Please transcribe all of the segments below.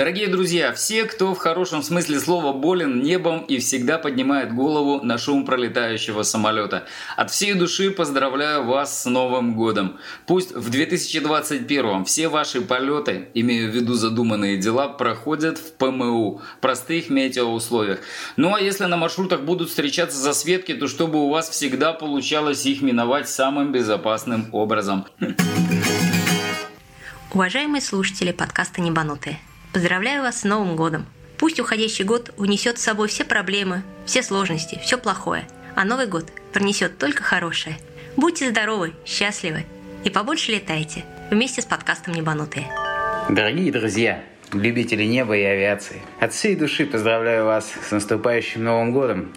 Дорогие друзья, все, кто в хорошем смысле слова болен небом и всегда поднимает голову на шум пролетающего самолета, от всей души поздравляю вас с Новым годом. Пусть в 2021 все ваши полеты, имею в виду задуманные дела, проходят в ПМУ, простых метеоусловиях. Ну а если на маршрутах будут встречаться засветки, то чтобы у вас всегда получалось их миновать самым безопасным образом. Уважаемые слушатели подкаста «Небанутые», Поздравляю вас с Новым годом! Пусть уходящий год унесет с собой все проблемы, все сложности, все плохое, а Новый год принесет только хорошее. Будьте здоровы, счастливы и побольше летайте вместе с подкастом «Небанутые». Дорогие друзья, любители неба и авиации, от всей души поздравляю вас с наступающим Новым годом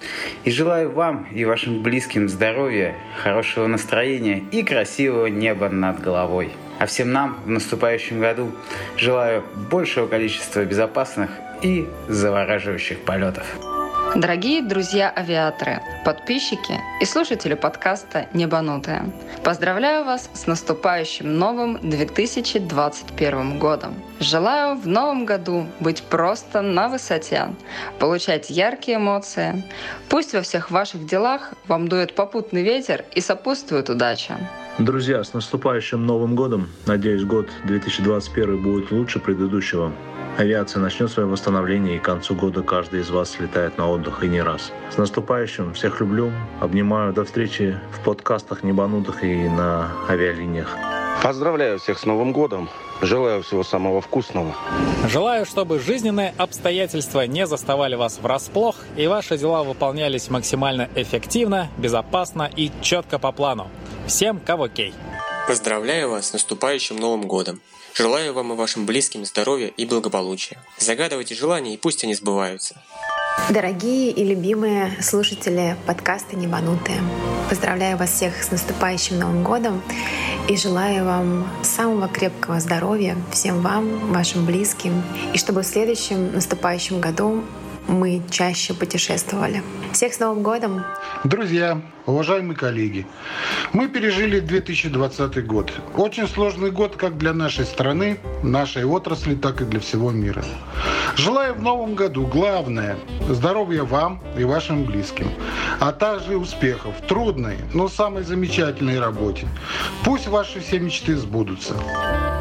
и желаю вам и вашим близким здоровья, хорошего настроения и красивого неба над головой. А всем нам в наступающем году желаю большего количества безопасных и завораживающих полетов. Дорогие друзья-авиаторы, подписчики и слушатели подкаста «Небанутые», поздравляю вас с наступающим новым 2021 годом. Желаю в новом году быть просто на высоте, получать яркие эмоции. Пусть во всех ваших делах вам дует попутный ветер и сопутствует удача. Друзья, с наступающим Новым годом! Надеюсь, год 2021 будет лучше предыдущего. Авиация начнет свое восстановление, и к концу года каждый из вас слетает на отдых и не раз. С наступающим! Всех люблю, обнимаю. До встречи в подкастах «Небанутых» и на авиалиниях. Поздравляю всех с Новым годом! Желаю всего самого вкусного. Желаю, чтобы жизненные обстоятельства не заставали вас врасплох, и ваши дела выполнялись максимально эффективно, безопасно и четко по плану. Всем кого кей! Поздравляю вас с наступающим Новым Годом! Желаю вам и вашим близким здоровья и благополучия. Загадывайте желания, и пусть они сбываются. Дорогие и любимые слушатели подкаста «Небанутые», поздравляю вас всех с наступающим Новым годом и желаю вам самого крепкого здоровья всем вам, вашим близким, и чтобы в следующем наступающем году мы чаще путешествовали. Всех с Новым годом! Друзья, уважаемые коллеги, мы пережили 2020 год. Очень сложный год как для нашей страны, нашей отрасли, так и для всего мира. Желаю в новом году, главное, здоровья вам и вашим близким, а также успехов в трудной, но самой замечательной работе. Пусть ваши все мечты сбудутся.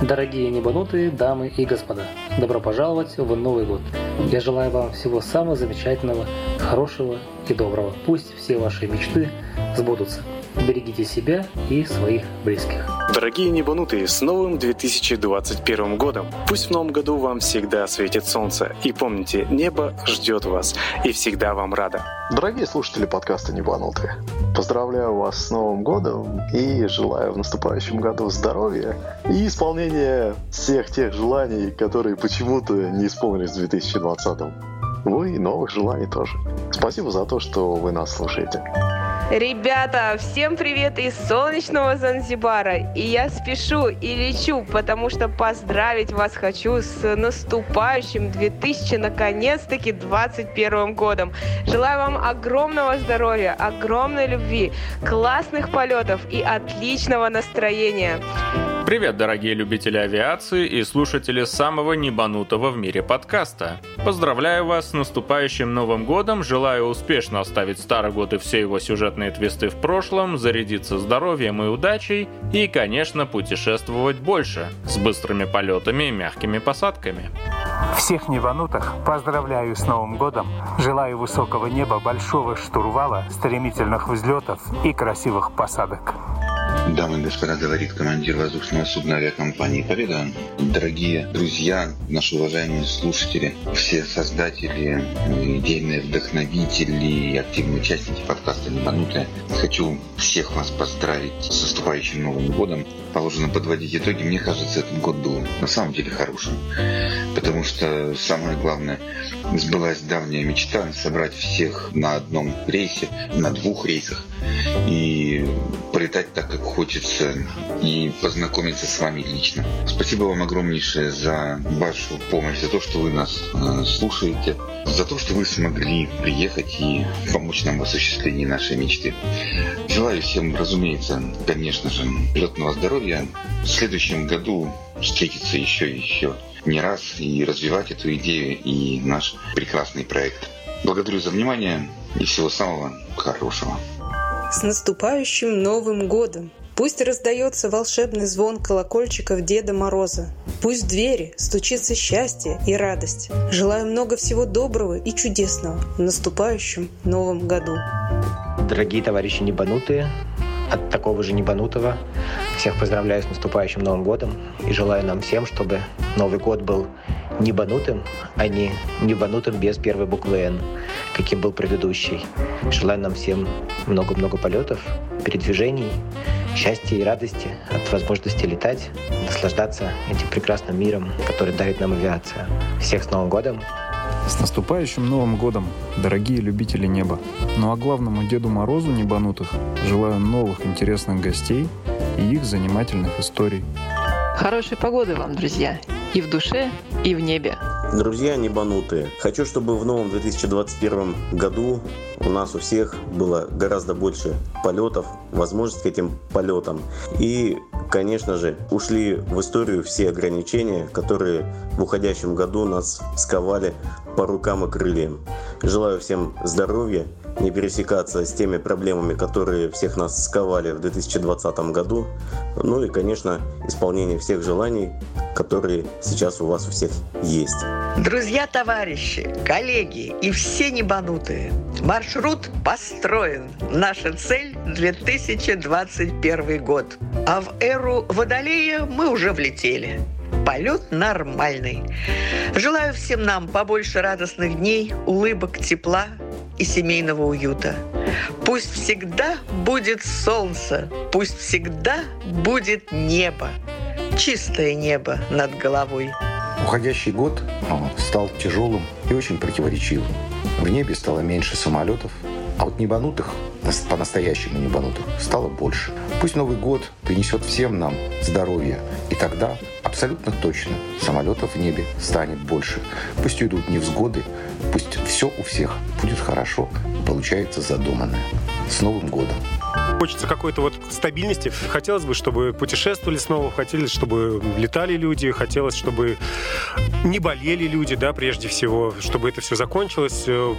Дорогие небанутые дамы и господа, добро пожаловать в Новый год. Я желаю вам всего самого замечательного, хорошего и доброго. Пусть все ваши мечты сбудутся. Берегите себя и своих близких. Дорогие небанутые, с новым 2021 годом! Пусть в новом году вам всегда светит солнце. И помните, небо ждет вас и всегда вам рада. Дорогие слушатели подкаста «Небанутые», поздравляю вас с Новым годом и желаю в наступающем году здоровья и исполнения всех тех желаний, которые почему-то не исполнились в 2020. Ну и новых желаний тоже. Спасибо за то, что вы нас слушаете. Ребята, всем привет из солнечного Занзибара. И я спешу и лечу, потому что поздравить вас хочу с наступающим 2000, наконец-таки, 21 годом. Желаю вам огромного здоровья, огромной любви, классных полетов и отличного настроения. Привет, дорогие любители авиации и слушатели самого небанутого в мире подкаста. Поздравляю вас с наступающим Новым Годом, желаю успешно оставить старый год и все его сюжетные твисты в прошлом, зарядиться здоровьем и удачей и, конечно, путешествовать больше, с быстрыми полетами и мягкими посадками. Всех небанутых поздравляю с Новым годом, желаю высокого неба, большого штурвала, стремительных взлетов и красивых посадок. Дамы и господа, говорит командир воздушного судна авиакомпании «Победа». Дорогие друзья, наши уважаемые слушатели, все создатели, идейные вдохновители и активные участники подкаста «Небанутые», хочу всех вас поздравить с наступающим Новым годом. Положено подводить итоги. Мне кажется, этот год был на самом деле хорошим. Потому что самое главное, сбылась давняя мечта собрать всех на одном рейсе, на двух рейсах и полетать так, как хочется и познакомиться с вами лично. Спасибо вам огромнейшее за вашу помощь, за то, что вы нас э, слушаете, за то, что вы смогли приехать и помочь нам в осуществлении нашей мечты. Желаю всем, разумеется, конечно же, летного здоровья. В следующем году встретиться еще и еще. не раз и развивать эту идею и наш прекрасный проект. Благодарю за внимание и всего самого хорошего. С наступающим Новым годом! Пусть раздается волшебный звон колокольчиков Деда Мороза. Пусть в двери стучится счастье и радость. Желаю много всего доброго и чудесного в наступающем Новом году. Дорогие товарищи небанутые, от такого же небанутого всех поздравляю с наступающим Новым годом и желаю нам всем, чтобы Новый год был небанутым, а не небанутым без первой буквы «Н», каким был предыдущий. Желаю нам всем много-много полетов, передвижений, счастья и радости от возможности летать, наслаждаться этим прекрасным миром, который дарит нам авиация. Всех с Новым годом! С наступающим Новым годом, дорогие любители неба! Ну а главному Деду Морозу небанутых желаю новых интересных гостей и их занимательных историй. Хорошей погоды вам, друзья! И в душе, и в небе. Друзья небанутые, хочу, чтобы в новом 2021 году у нас у всех было гораздо больше полетов, возможность к этим полетам. И, конечно же, ушли в историю все ограничения, которые в уходящем году нас сковали по рукам и крыльям. Желаю всем здоровья, не пересекаться с теми проблемами, которые всех нас сковали в 2020 году. Ну и, конечно, исполнение всех желаний, которые сейчас у вас у всех есть. Друзья, товарищи, коллеги и все небанутые, маршрут построен. Наша цель – 2021 год. А в эру Водолея мы уже влетели. Полет нормальный. Желаю всем нам побольше радостных дней, улыбок, тепла и семейного уюта. Пусть всегда будет солнце, пусть всегда будет небо, чистое небо над головой. Уходящий год стал тяжелым и очень противоречивым. В небе стало меньше самолетов, а вот небанутых, по-настоящему небанутых, стало больше. Пусть Новый год принесет всем нам здоровье, и тогда абсолютно точно самолетов в небе станет больше. Пусть уйдут невзгоды, пусть все у всех будет хорошо, получается задуманное. С Новым годом! Хочется какой-то вот стабильности. Хотелось бы, чтобы путешествовали снова, хотелось, чтобы летали люди, хотелось, чтобы не болели люди, да, прежде всего, чтобы это все закончилось, э,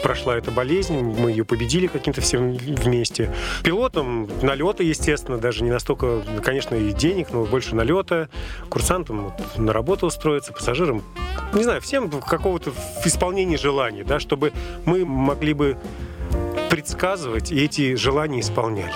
прошла эта болезнь, мы ее победили каким-то всем вместе. Пилотам налеты, естественно, даже не настолько, конечно, и денег, но больше налета. Курсантам вот, на работу устроиться, пассажирам, не знаю, всем какого-то в исполнении желаний, да, чтобы мы могли бы предсказывать, и эти желания исполнялись.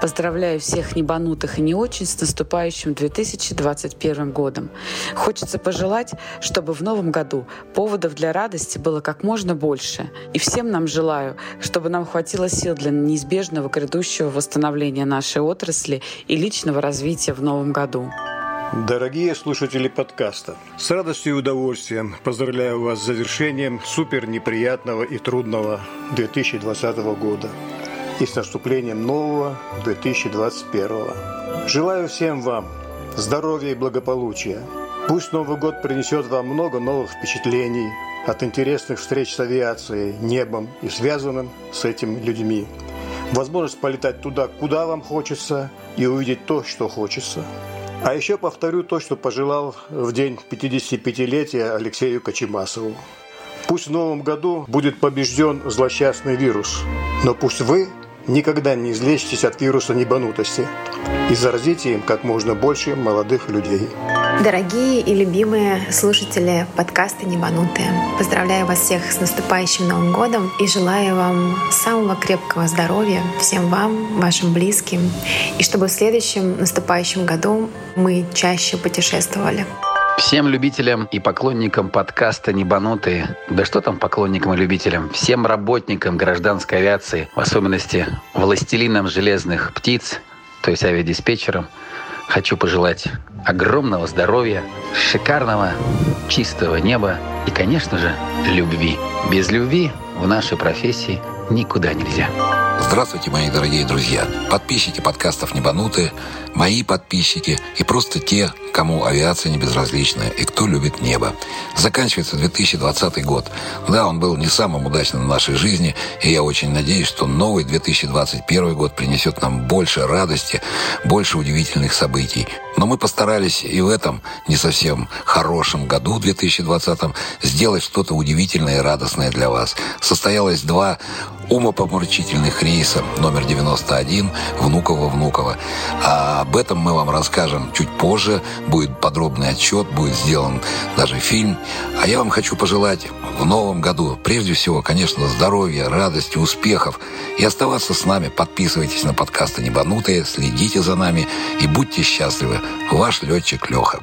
Поздравляю всех небанутых и не очень с наступающим 2021 годом. Хочется пожелать, чтобы в новом году поводов для радости было как можно больше. И всем нам желаю, чтобы нам хватило сил для неизбежного грядущего восстановления нашей отрасли и личного развития в новом году. Дорогие слушатели подкаста, с радостью и удовольствием поздравляю вас с завершением супер неприятного и трудного 2020 года и с наступлением нового 2021. Желаю всем вам здоровья и благополучия. Пусть Новый год принесет вам много новых впечатлений от интересных встреч с авиацией, небом и связанным с этим людьми. Возможность полетать туда, куда вам хочется, и увидеть то, что хочется. А еще повторю то, что пожелал в день 55-летия Алексею Кочемасову. Пусть в новом году будет побежден злосчастный вирус, но пусть вы никогда не излечитесь от вируса небанутости и заразите им как можно больше молодых людей. Дорогие и любимые слушатели подкаста «Небанутые», поздравляю вас всех с наступающим Новым годом и желаю вам самого крепкого здоровья всем вам, вашим близким, и чтобы в следующем наступающем году мы чаще путешествовали. Всем любителям и поклонникам подкаста «Небанутые», да что там поклонникам и любителям, всем работникам гражданской авиации, в особенности властелинам железных птиц, то есть авиадиспетчерам, хочу пожелать огромного здоровья, шикарного чистого неба и, конечно же, любви. Без любви в нашей профессии никуда нельзя. Здравствуйте, мои дорогие друзья, подписчики подкастов «Небанутые», мои подписчики и просто те, кому авиация не безразлична и кто любит небо. Заканчивается 2020 год. Да, он был не самым удачным в нашей жизни, и я очень надеюсь, что новый 2021 год принесет нам больше радости, больше удивительных событий. Но мы постарались и в этом не совсем хорошем году, 2020, сделать что-то удивительное и радостное для вас. Состоялось два умопомрачительных рейса номер 91 Внуково-Внуково. А об этом мы вам расскажем чуть позже. Будет подробный отчет, будет сделан даже фильм. А я вам хочу пожелать в новом году, прежде всего, конечно, здоровья, радости, успехов. И оставаться с нами. Подписывайтесь на подкасты «Небанутые», следите за нами и будьте счастливы. Ваш летчик Леха.